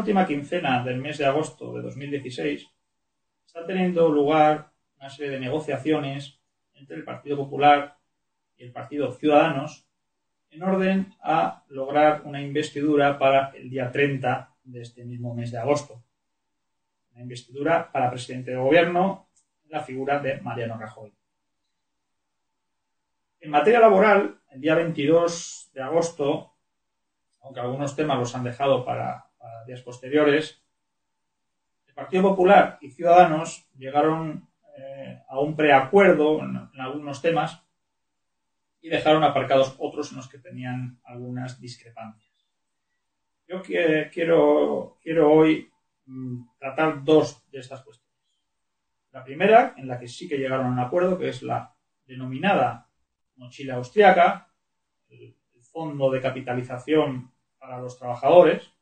última quincena del mes de agosto de 2016 está teniendo lugar una serie de negociaciones entre el Partido Popular y el Partido Ciudadanos en orden a lograr una investidura para el día 30 de este mismo mes de agosto. Una investidura para presidente de gobierno en la figura de Mariano Rajoy. En materia laboral, el día 22 de agosto, aunque algunos temas los han dejado para días posteriores, el Partido Popular y Ciudadanos llegaron eh, a un preacuerdo en, algunos temas y dejaron aparcados otros en los que tenían algunas discrepancias. Yo quiero, quiero hoy mm, tratar dos de estas cuestiones. La primera, en la que sí que llegaron a un acuerdo, que es la denominada mochila austriaca, el fondo de capitalización para los trabajadores,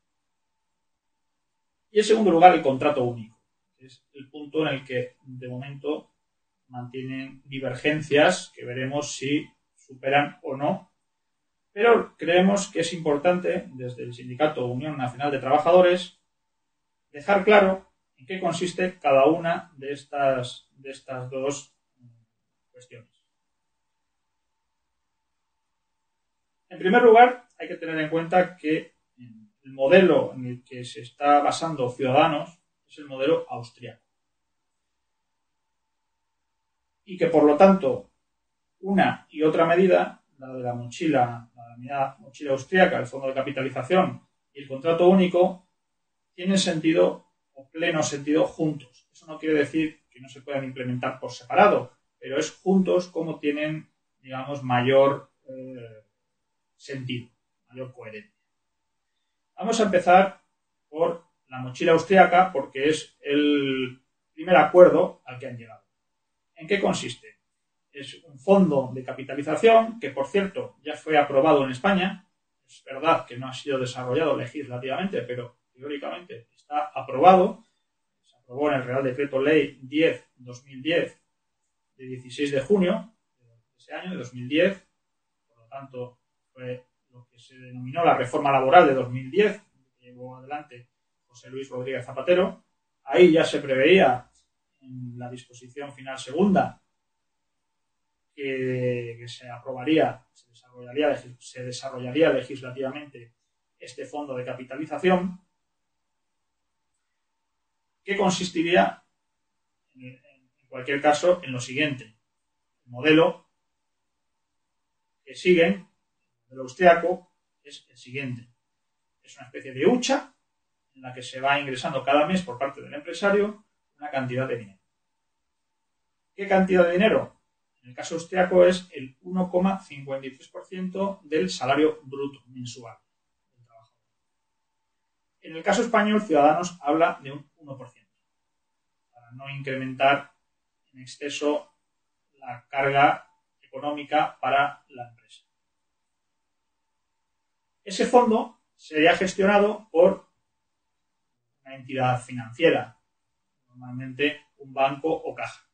y en segundo lugar, el contrato único. Es el punto en el que de momento mantienen divergencias que veremos si superan o no. Pero creemos que es importante, desde el Sindicato Unión Nacional de Trabajadores, dejar claro en qué consiste cada una de estas, de estas dos cuestiones. En primer lugar, hay que tener en cuenta que el modelo en el que se está basando Ciudadanos es el modelo austriaco. Y que por lo tanto, una y otra medida, la de la mochila, la mochila austriaca, el fondo de capitalización y el contrato único, tienen sentido o pleno sentido juntos. Eso no quiere decir que no se puedan implementar por separado, pero es juntos como tienen, digamos, mayor eh, sentido, mayor coherencia. Vamos a empezar por la mochila austriaca porque es el primer acuerdo al que han llegado. ¿En qué consiste? Es un fondo de capitalización que, por cierto, ya fue aprobado en España. Es verdad que no ha sido desarrollado legislativamente, pero teóricamente está aprobado. Se aprobó en el Real Decreto Ley 10-2010 de 16 de junio de ese año, de 2010. Por lo tanto, fue que se denominó la reforma laboral de 2010, que llevó adelante José Luis Rodríguez Zapatero. Ahí ya se preveía en la disposición final segunda que, se aprobaría, se desarrollaría, se desarrollaría legislativamente este fondo de capitalización, que consistiría, en, cualquier caso, en lo siguiente. El modelo que siguen del austriaco es el siguiente. Es una especie de hucha en la que se va ingresando cada mes por parte del empresario una cantidad de dinero. ¿Qué cantidad de dinero? En el caso austriaco es el 1,53% del salario bruto mensual del trabajador. En el caso español, Ciudadanos habla de un 1%, para no incrementar en exceso la carga económica para la empresa. Ese fondo sería gestionado por una entidad financiera, normalmente un banco o caja.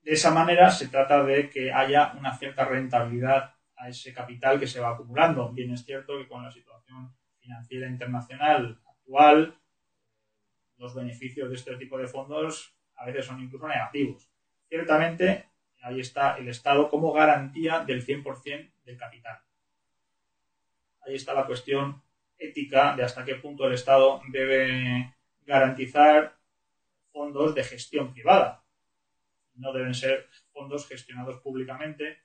De esa manera se trata de que haya una cierta rentabilidad a ese capital que se va acumulando. Bien es cierto que con la situación financiera internacional actual, los beneficios de este tipo de fondos a veces son incluso negativos. Ciertamente ahí está el Estado como garantía del 100% del capital. Ahí está la cuestión ética de hasta qué punto el Estado debe garantizar fondos de gestión privada. No deben ser fondos gestionados públicamente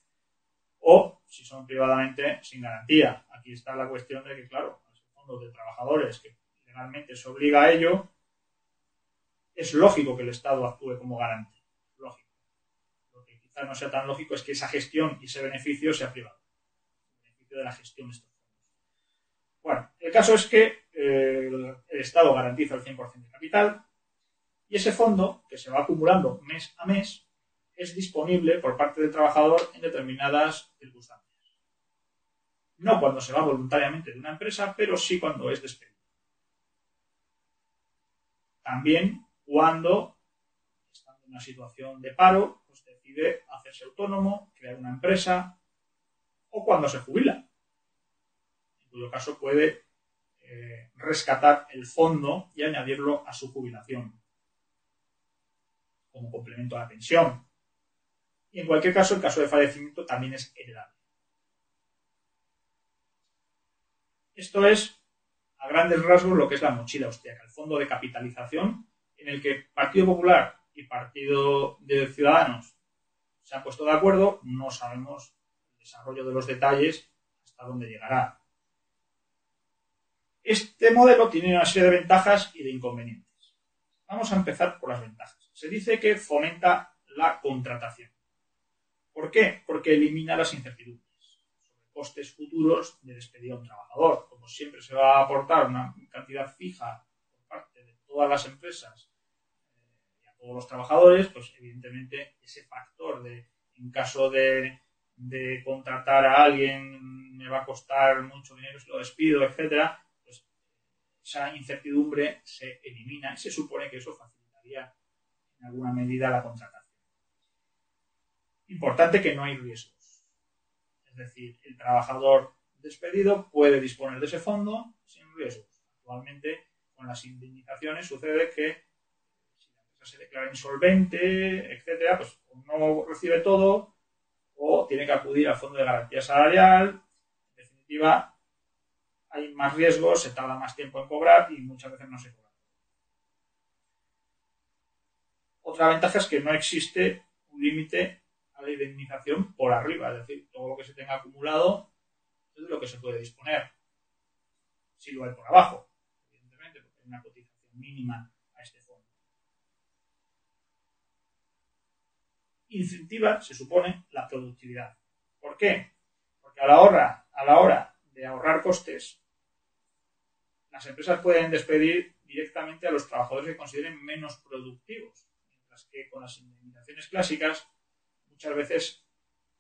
o, si son privadamente, sin garantía. Aquí está la cuestión de que, claro, los fondos de trabajadores que legalmente se obliga a ello, es lógico que el Estado actúe como garante no sea tan lógico es que esa gestión y ese beneficio sea privado. El beneficio de la gestión de estos fondos. Bueno, El caso es que eh, el Estado garantiza el 100% de capital y ese fondo, que se va acumulando mes a mes, es disponible por parte del trabajador en determinadas circunstancias. No cuando se va voluntariamente de una empresa, pero sí cuando es despedido. También cuando, estando en una situación de paro, hacerse autónomo, crear una empresa, o cuando se jubila, en cuyo caso puede eh, rescatar el fondo y añadirlo a su jubilación como complemento a la pensión. Y en cualquier caso, el caso de fallecimiento también es heredable. Esto es, a grandes rasgos, lo que es la mochila austríaca, el fondo de capitalización en el que Partido Popular y Partido de Ciudadanos se han puesto de acuerdo. No sabemos el desarrollo de los detalles hasta dónde llegará. Este modelo tiene una serie de ventajas y de inconvenientes. Vamos a empezar por las ventajas. Se dice que fomenta la contratación. ¿Por qué? Porque elimina las incertidumbres sobre costes futuros de despedir a un trabajador. Como siempre se va a aportar una cantidad fija por parte de todas las empresas todos los trabajadores, pues evidentemente ese factor de, en caso de, de contratar a alguien, me va a costar mucho dinero si lo despido, etcétera, pues esa incertidumbre se elimina y se supone que eso facilitaría en alguna medida la contratación. Importante que no hay riesgos. Es decir, el trabajador despedido puede disponer de ese fondo sin riesgos. Actualmente, con las indemnizaciones sucede que se declara insolvente, etcétera, pues no recibe todo o tiene que acudir al fondo de garantía salarial. En definitiva, hay más riesgos, se tarda más tiempo en cobrar y muchas veces no se cobra. Otra ventaja es que no existe un límite a la indemnización por arriba, es decir, todo lo que se tenga acumulado es de lo que se puede disponer. Si lo hay por abajo, evidentemente, porque hay una cotización mínima a este fondo. Incentiva, se supone, la productividad. ¿Por qué? Porque a la hora, a la hora de ahorrar costes, las empresas pueden despedir directamente a los trabajadores que consideren menos productivos, mientras que con las indemnizaciones clásicas muchas veces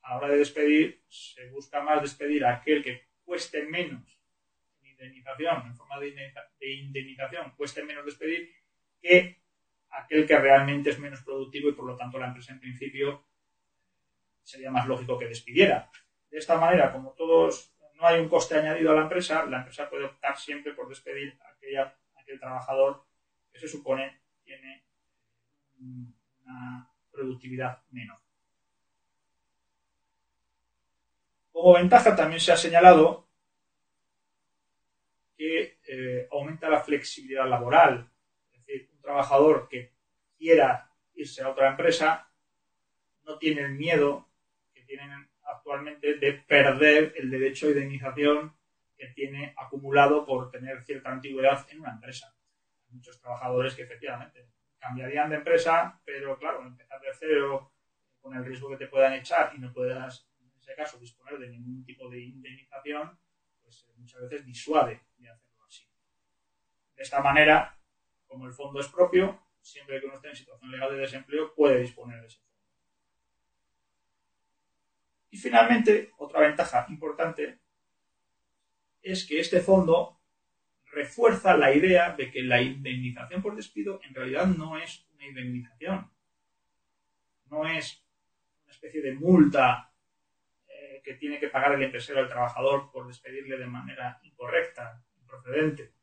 a la hora de despedir se busca más despedir a aquel que cueste menos en indemnización, en forma de indemnización, cueste menos despedir que aquel que realmente es menos productivo y por lo tanto la empresa en principio sería más lógico que despidiera. De esta manera, como todos no hay un coste añadido a la empresa, la empresa puede optar siempre por despedir a, aquella, aquel trabajador que se supone tiene una productividad menor. Como ventaja también se ha señalado que eh, aumenta la flexibilidad laboral. Trabajador que quiera irse a otra empresa no tiene el miedo que tienen actualmente de perder el derecho a indemnización que tiene acumulado por tener cierta antigüedad en una empresa. Hay muchos trabajadores que efectivamente cambiarían de empresa, pero claro, empezar de cero con el riesgo que te puedan echar y no puedas este caso disponer de ningún tipo de indemnización, pues eh, muchas veces disuade de hacerlo así. De esta manera, como el fondo es propio, siempre que uno esté en situación legal de desempleo, puede disponer de ese fondo. Y finalmente, otra ventaja importante es que este fondo refuerza la idea de que la indemnización por despido en realidad no es una indemnización, no es una especie de multa que tiene que pagar el empresario al trabajador por despedirle de manera incorrecta, improcedente.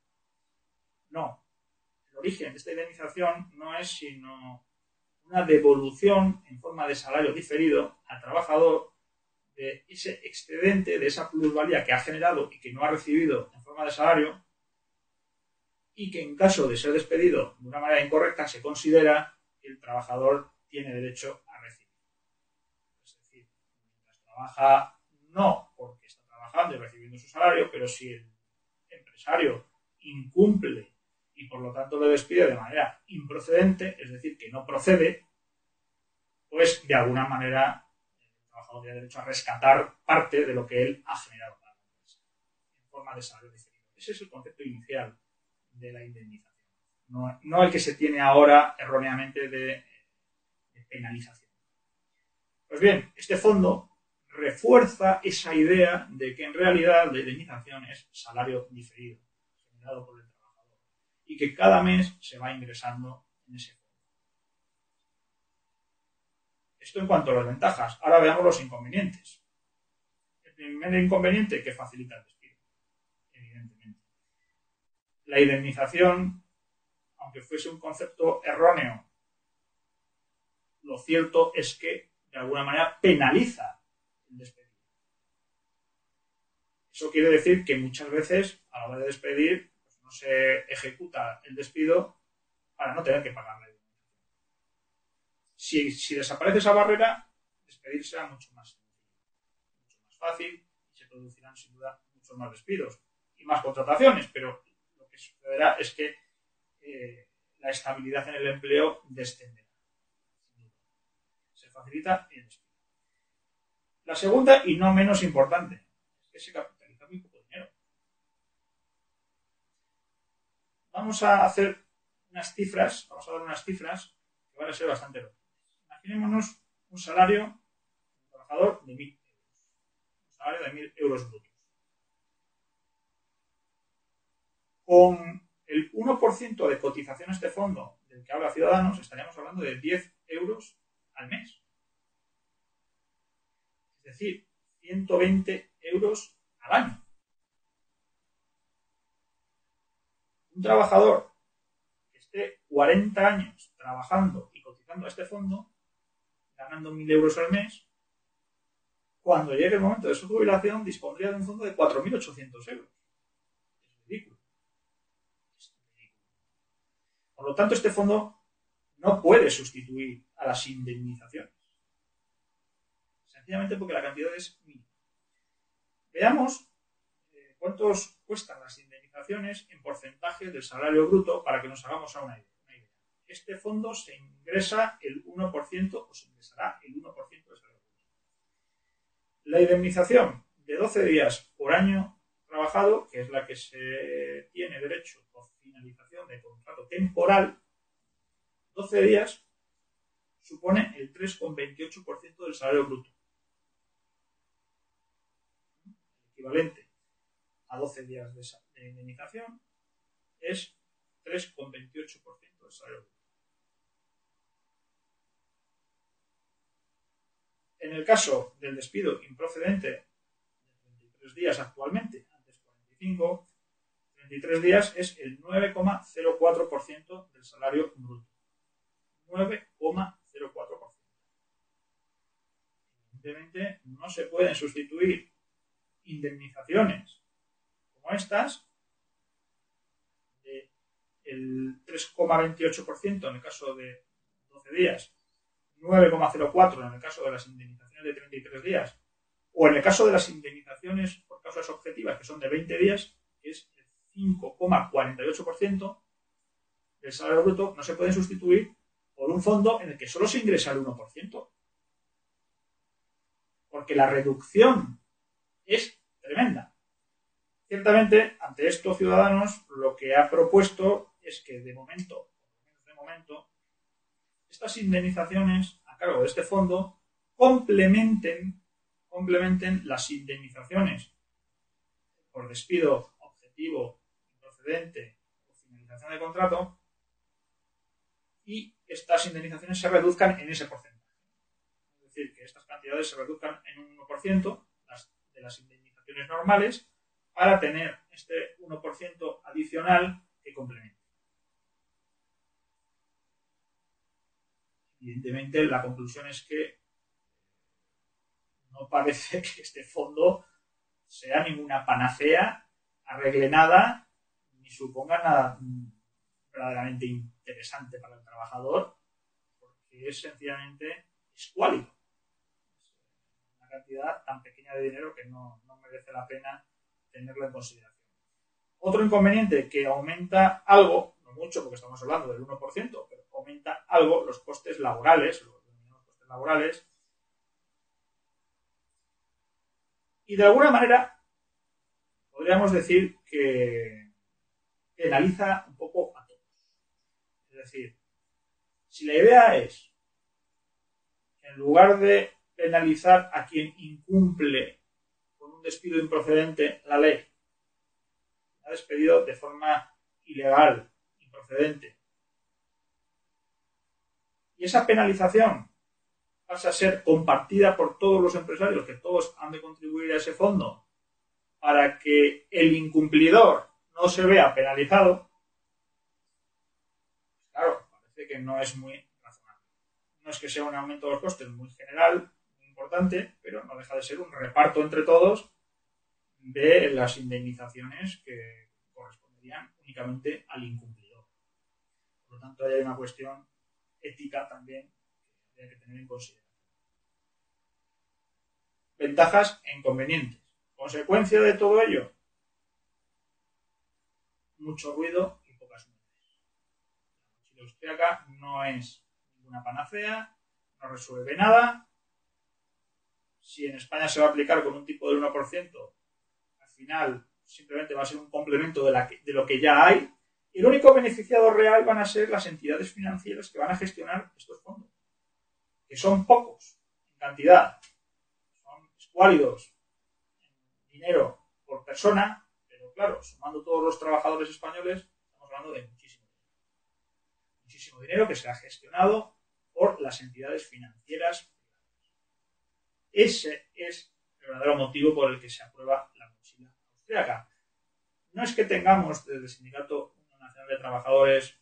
No. Origen de esta indemnización no es sino una devolución en forma de salario diferido al trabajador de ese excedente, de esa plusvalía que ha generado y que no ha recibido en forma de salario y que en caso de ser despedido de una manera incorrecta se considera que el trabajador tiene derecho a recibir. Es decir, mientras trabaja no porque está trabajando y recibiendo su salario, pero si el empresario incumple y por lo tanto le despide de manera improcedente, es decir, que no procede, pues de alguna manera el trabajador tiene derecho a rescatar parte de lo que él ha generado para la empresa en forma de salario diferido. Ese es el concepto inicial de la indemnización, no, el que se tiene ahora erróneamente de, penalización. Pues bien, este fondo refuerza esa idea de que en realidad la indemnización es salario diferido, generado y que cada mes se va ingresando en ese fondo. Esto en cuanto a las ventajas. Ahora veamos los inconvenientes. El primer inconveniente que facilita el despido, evidentemente. La indemnización, aunque fuese un concepto erróneo, lo cierto es que de alguna manera penaliza el despido. Eso quiere decir que muchas veces a la hora de despedir se ejecuta el despido para no tener que pagar la si, desaparece esa barrera, despedir será mucho más mucho más fácil y se producirán sin duda muchos más despidos y más contrataciones, pero lo que sucederá es que eh, la estabilidad en el empleo descenderá. Se facilita el despido. La segunda, y no menos importante, es que se capitaliza muy poco dinero. Vamos a hacer unas cifras, vamos a dar unas cifras que van a ser bastante locas. Imaginémonos un salario trabajador de 1.000 euros. Un salario de 1.000 euros brutos. Con el 1% de cotización a este fondo del que habla Ciudadanos, estaríamos hablando de 10 euros al mes. Es decir, 120 euros al año. Un trabajador que esté 40 años trabajando y cotizando a este fondo ganando 1.000 euros al mes, cuando llegue el momento de su jubilación dispondría de un fondo de 4.800 euros. Es ridículo. Es ridículo. Por lo tanto, este fondo no puede sustituir a las indemnizaciones. Sencillamente porque la cantidad es mínima. Veamos eh, cuántos cuestan las indemnizaciones en porcentaje del salario bruto para que nos hagamos a una idea. Este fondo se ingresa el 1% o se ingresará el 1% de salario La indemnización de 12 días por año trabajado, que es la que se tiene derecho por finalización de contrato temporal, 12 días supone el 3,28% del salario bruto. Equivalente a 12 días de indemnización es 3,28% del salario bruto. En el caso del despido improcedente de 33 días actualmente, antes 45, 33 días es el 9,04% del salario bruto. 9,04%. Evidentemente no se pueden sustituir indemnizaciones como estas el 3,28% en el caso de 12 días 9,04 en el caso de las indemnizaciones de 33 días, o en el caso de las indemnizaciones por causas objetivas, que son de 20 días, que es el 5,48% del salario bruto, no se pueden sustituir por un fondo en el que solo se ingresa el 1%. Porque la reducción es tremenda. Ciertamente, ante esto, Ciudadanos lo que ha propuesto es que de momento, de momento, estas indemnizaciones a cargo de este fondo complementen, complementen las indemnizaciones por despido objetivo, procedente o finalización de contrato y estas indemnizaciones se reduzcan en ese porcentaje. Es decir, que estas cantidades se reduzcan en un 1% de las indemnizaciones normales para tener este 1% adicional que complemente. Evidentemente, la conclusión es que no parece que este fondo sea ninguna panacea, arregle nada, ni suponga nada verdaderamente interesante para el trabajador, porque es sencillamente escuálido. Es una cantidad tan pequeña de dinero que no merece la pena tenerlo en consideración. Otro inconveniente que aumenta algo, no mucho porque estamos hablando del 1%, pero aumenta algo los costes laborales, los costes laborales, y de alguna manera podríamos decir que penaliza un poco a todos. Es decir, si la idea es, en lugar de penalizar a quien incumple despido improcedente la ley, ha despedido de forma ilegal, improcedente, y esa penalización pasa a ser compartida por todos los empresarios, que todos han de contribuir a ese fondo, para que el incumplidor no se vea penalizado, claro, parece que no es muy razonable. No es que sea un aumento de los costes muy general, muy importante, pero no deja de ser un reparto entre todos de las indemnizaciones que corresponderían únicamente al incumplidor. Por lo tanto, hay una cuestión ética también que hay que tener en consideración. Ventajas e inconvenientes. Consecuencia de todo ello, mucho ruido y pocas nueces. La mochila austríaca no es ninguna panacea, no resuelve nada. Si en España se va a aplicar con un tipo del 1%, al final simplemente va a ser un complemento de, la de lo que ya hay y el único beneficiado real van a ser las entidades financieras que van a gestionar estos fondos, que son pocos en cantidad, son escuálidos en dinero por persona, pero claro, sumando todos los trabajadores españoles, estamos hablando de muchísimo dinero. Muchísimo dinero que será gestionado por las entidades financieras Ese es el verdadero motivo por el que se aprueba No es que tengamos desde el sindicato de Trabajadores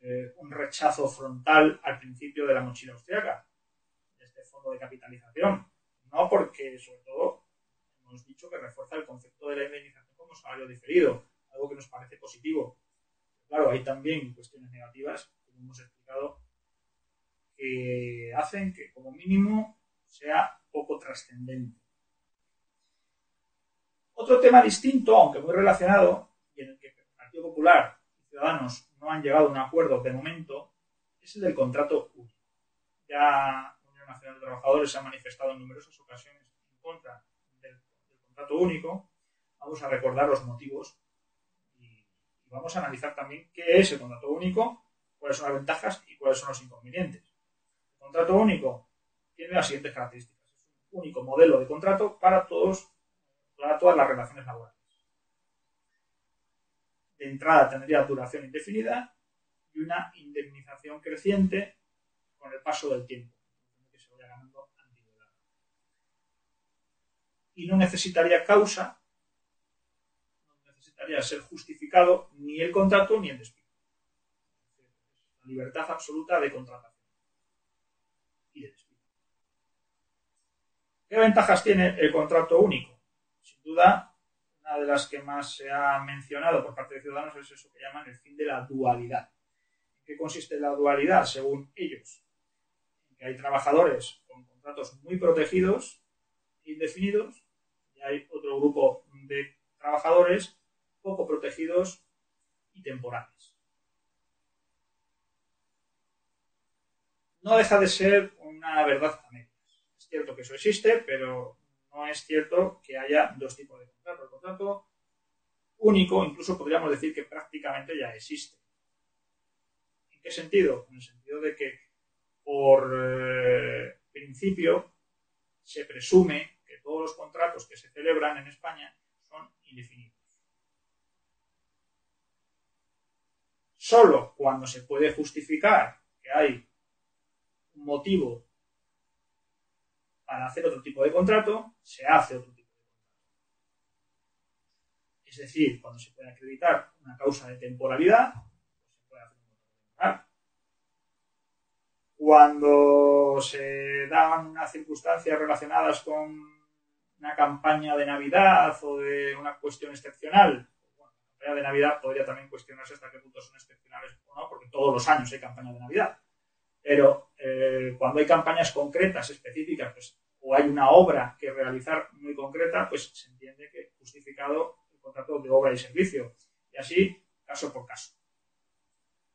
eh, un rechazo frontal al principio de la mochila austriaca, de este fondo de capitalización. No porque, sobre todo, hemos dicho que refuerza el concepto de la indemnización como salario diferido, algo que nos parece positivo. Claro, hay también cuestiones negativas, como hemos explicado, que hacen que, como mínimo, sea poco trascendente. Otro tema distinto, aunque muy relacionado, y en el que Popular y Ciudadanos no han llegado a un acuerdo de momento es el del contrato único. Ya la Unión Nacional de Trabajadores se ha manifestado en numerosas ocasiones en contra del, contrato único. Vamos a recordar los motivos y, vamos a analizar también qué es el contrato único, cuáles son las ventajas y cuáles son los inconvenientes. El contrato único tiene las siguientes características. Es un único modelo de contrato para todos, para todas las relaciones laborales de entrada tendría duración indefinida y una indemnización creciente con el paso del tiempo, que se vaya ganando antigüedad. Y no necesitaría causa, no necesitaría ser justificado ni el contrato ni el despido. La libertad absoluta de contratación y de despido. ¿Qué ventajas tiene el contrato único? Duda, una de las que más se ha mencionado por parte de Ciudadanos es eso que llaman el fin de la dualidad. ¿En qué consiste la dualidad? Según ellos, en que hay trabajadores con contratos muy protegidos, indefinidos, y hay otro grupo de trabajadores poco protegidos y temporales. No deja de ser una verdad a medias. Es cierto que eso existe, pero no es cierto que haya dos tipos de contrato. El contrato único, incluso podríamos decir que prácticamente ya existe. ¿En qué sentido? En el sentido de que por eh, principio se presume que todos los contratos que se celebran en España son indefinidos. Solo cuando se puede justificar que hay un motivo para hacer otro tipo de contrato, se hace otro tipo de contrato. Es decir, cuando se puede acreditar una causa de temporalidad, pues se puede hacer un contrato. Cuando se dan unas circunstancias relacionadas con una campaña de Navidad o de una cuestión excepcional, la campaña de Navidad podría también cuestionarse hasta qué punto son excepcionales o no, porque todos los años hay campaña de Navidad. Pero eh, cuando hay campañas concretas, específicas, pues, o hay una obra que realizar muy concreta, pues se entiende que justificado el contrato de obra y servicio. Y así, caso por caso.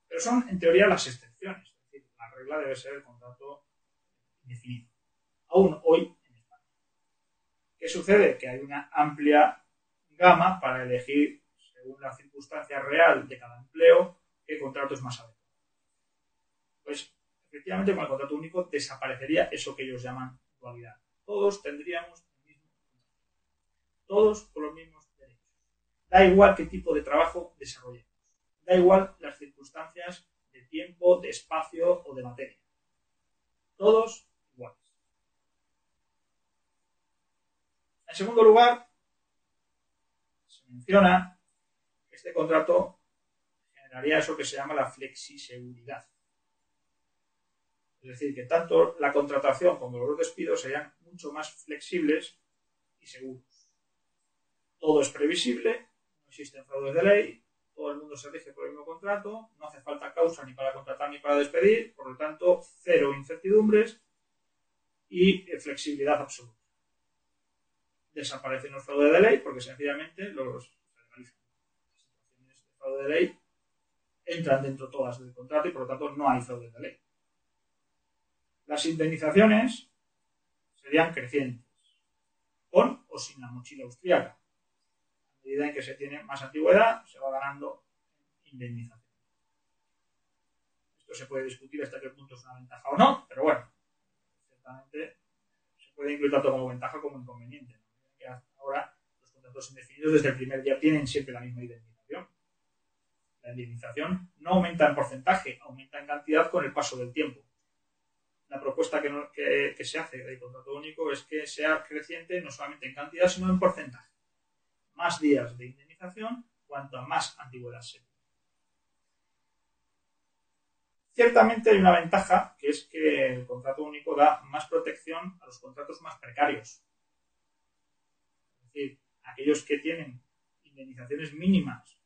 Pero son, en teoría, las excepciones. Es decir, la regla debe ser el contrato indefinido. Aún hoy en España. ¿Qué sucede? Que hay una amplia gama para elegir, según la circunstancia real de cada empleo, qué contrato es más adecuado. Pues, efectivamente, con el contrato único desaparecería eso que ellos llaman dualidad. Todos tendríamos el mismo. Todos con los mismos derechos. Da igual qué tipo de trabajo desarrollemos. Da igual las circunstancias de tiempo, de espacio o de materia. Todos iguales. En segundo lugar, se menciona que este contrato generaría eso que se llama la flexiseguridad. Es decir, que tanto la contratación como los despidos serían mucho más flexibles y seguros. Todo es previsible, no existen fraudes de ley, todo el mundo se rige por el mismo contrato, no hace falta causa ni para contratar ni para despedir, por lo tanto, cero incertidumbres y flexibilidad absoluta. Desaparecen los fraudes de ley porque sencillamente los Las situaciones de fraude de ley entran dentro todas del contrato y por lo tanto no hay fraude de ley. Las indemnizaciones serían crecientes, con o sin la mochila austríaca medida en que se tiene más antigüedad, se va ganando indemnización. Esto se puede discutir hasta qué punto es una ventaja o no, pero bueno, ciertamente se puede incluir tanto como ventaja como inconveniente. ahora los contratos indefinidos desde el primer día tienen siempre la misma indemnización. La indemnización no aumenta en porcentaje, aumenta en cantidad con el paso del tiempo. La propuesta que, se hace del contrato único es que sea creciente no solamente en cantidad, sino en porcentaje más días de indemnización cuanto más antigüedad sea. Ciertamente hay una ventaja, que es que el contrato único da más protección a los contratos más precarios. Es decir, aquellos que tienen indemnizaciones mínimas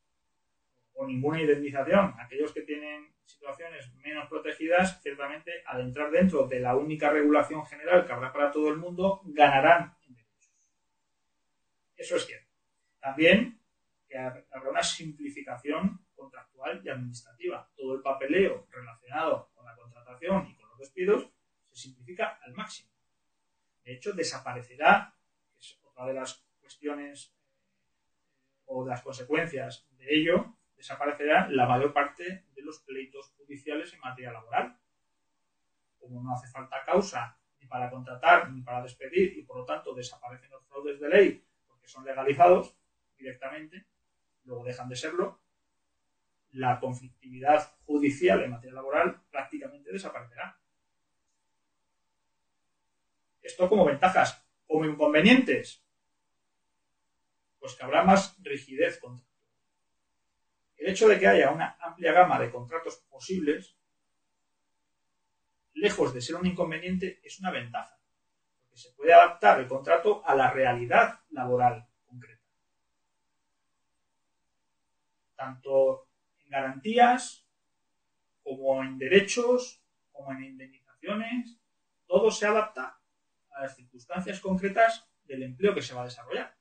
o ninguna indemnización, aquellos que tienen situaciones menos protegidas, ciertamente al entrar dentro de la única regulación general que habrá para todo el mundo, ganarán en derechos. Eso es cierto. También que habrá una simplificación contractual y administrativa. Todo el papeleo relacionado con la contratación y con los despidos se simplifica al máximo. De hecho, desaparecerá, es otra de las cuestiones eh, o las consecuencias de ello, desaparecerá la mayor parte de los pleitos judiciales en materia laboral. Como no hace falta causa ni para contratar ni para despedir y por lo tanto desaparecen los fraudes de ley porque son legalizados, directamente, luego dejan de serlo, la conflictividad judicial en materia laboral prácticamente desaparecerá. Esto como ventajas, como inconvenientes, pues que habrá más rigidez contractual. El hecho de que haya una amplia gama de contratos posibles, lejos de ser un inconveniente, es una ventaja, porque se puede adaptar el contrato a la realidad laboral tanto en garantías como en derechos, como en indemnizaciones, todo se adapta a las circunstancias concretas del empleo que se va a desarrollar.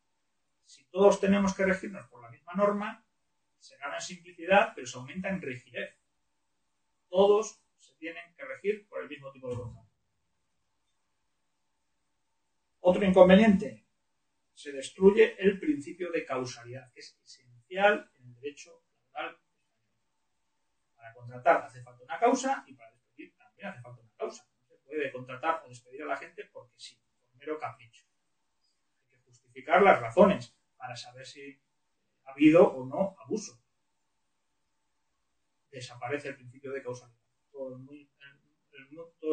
Si todos tenemos que regirnos por la misma norma, se gana en simplicidad, pero se aumenta en rigidez. Todos se tienen que regir por el mismo tipo de contrato. Otro inconveniente, se destruye el principio de causalidad, que es esencial derecho laboral Para contratar hace falta una causa y para despedir también hace falta una causa. Se puede contratar o despedir a la gente porque sí, por mero capricho. Hay que justificar las razones para saber si ha habido o no el principio de causalidad. Todo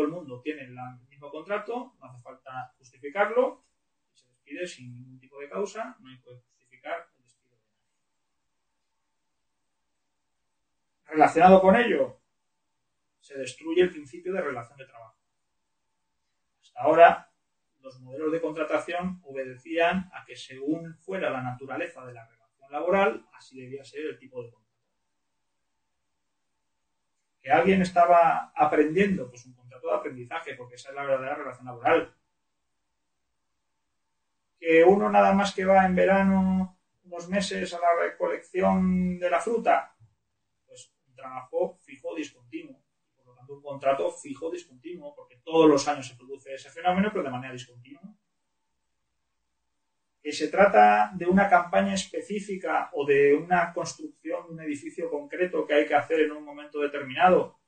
el, mundo tiene el mismo contrato, no hace falta justificarlo se despide sin ningún tipo de causa, no hay que justificar Relacionado con ello, se destruye el principio de relación de trabajo. Hasta ahora, los modelos de contratación obedecían a que según fuera la naturaleza de la relación laboral, así debía ser el tipo de contrato. Que alguien estaba aprendiendo, pues un contrato de aprendizaje, porque esa es la verdadera relación laboral. Que uno nada más que va en verano unos meses a la recolección de la fruta, trabajo fijo discontinuo. Por lo tanto, un contrato fijo discontinuo, porque todos los años se produce ese fenómeno, pero de manera discontinua. Que se trata de una campaña específica o de una construcción de un edificio concreto que hay que hacer en un momento determinado,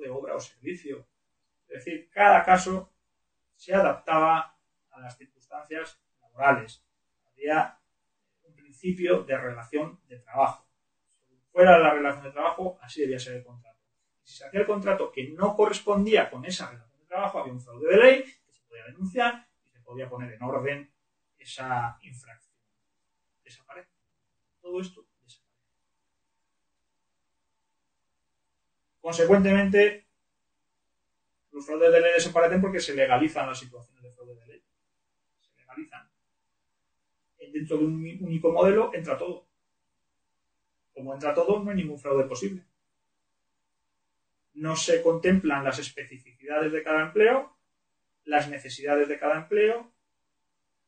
de obra o servicio. Es decir, cada caso se adaptaba a las circunstancias laborales. Había un principio de relación de trabajo. Si fuera la relación de trabajo, así debía ser el contrato. Si se hacía el contrato que no correspondía con esa relación de trabajo, había un fraude de ley que se podía denunciar y se podía poner en orden esa infracción. Desaparece. Todo esto desaparece. Consecuentemente, los fraudes de ley desaparecen porque se legalizan las situaciones de fraude de ley. Se legalizan. Dentro de un único modelo entra todo. Como entra todo, no hay ningún fraude posible. No se contemplan las especificidades de cada empleo, las necesidades de cada empleo,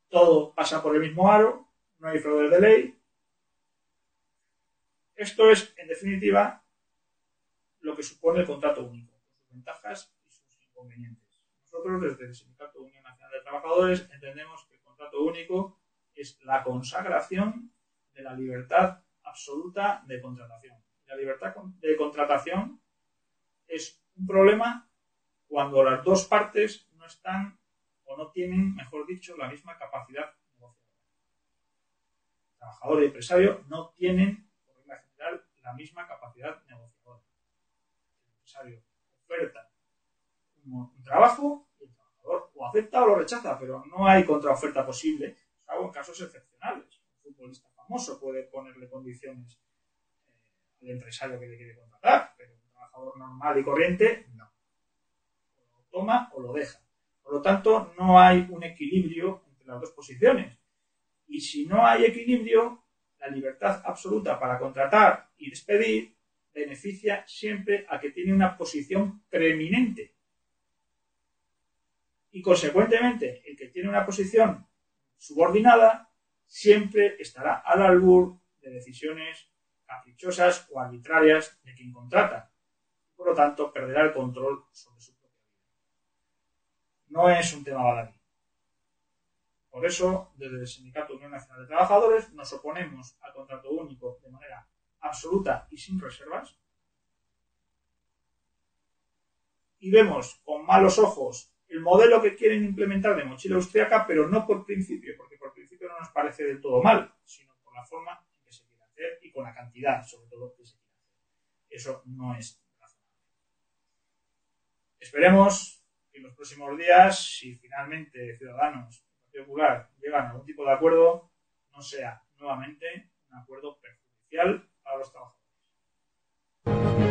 todo pasa por el mismo aro, no hay fraude de ley. Esto es, en definitiva, lo que supone el contrato único, sus ventajas y sus inconvenientes. Nosotros, desde el Sindicato Unión Nacional de Trabajadores, entendemos que el contrato único es la consagración de la libertad absoluta de contratación. La libertad de contratación es un problema cuando las dos partes no están o no tienen, mejor dicho, la misma capacidad negociadora. trabajador y empresario no tienen, por regla general, la misma capacidad negociadora. El empresario oferta un, trabajo y el trabajador o acepta o lo rechaza, pero no hay contraoferta posible, salvo en casos excepcionales. Un futbolista famoso puede ponerle condiciones eh, al empresario que le quiere contratar, pero un trabajador normal y corriente, no. O lo toma o lo deja. Por lo tanto, no hay un equilibrio entre las dos posiciones. Y si no hay equilibrio, la libertad absoluta para contratar y despedir beneficia siempre a que tiene una posición preeminente. Y consecuentemente, el que tiene una posición subordinada siempre estará al albur de decisiones caprichosas o arbitrarias de quien contrata. Por lo tanto, perderá el control sobre su no es un tema baladí. Por eso, desde el Sindicato Unión Nacional de Trabajadores nos oponemos al contrato único de manera absoluta y sin reservas. Y vemos con malos ojos el modelo que quieren implementar de mochila austriaca, pero no por principio, porque por principio no nos parece del todo mal, sino por la forma en que se quiere hacer y con la cantidad, sobre todo, que se quiere hacer. Eso no es razonable. Esperemos en los próximos días, si finalmente Ciudadanos y Partido Popular llegan a algún tipo de acuerdo, no sea nuevamente un acuerdo perjudicial para los trabajadores.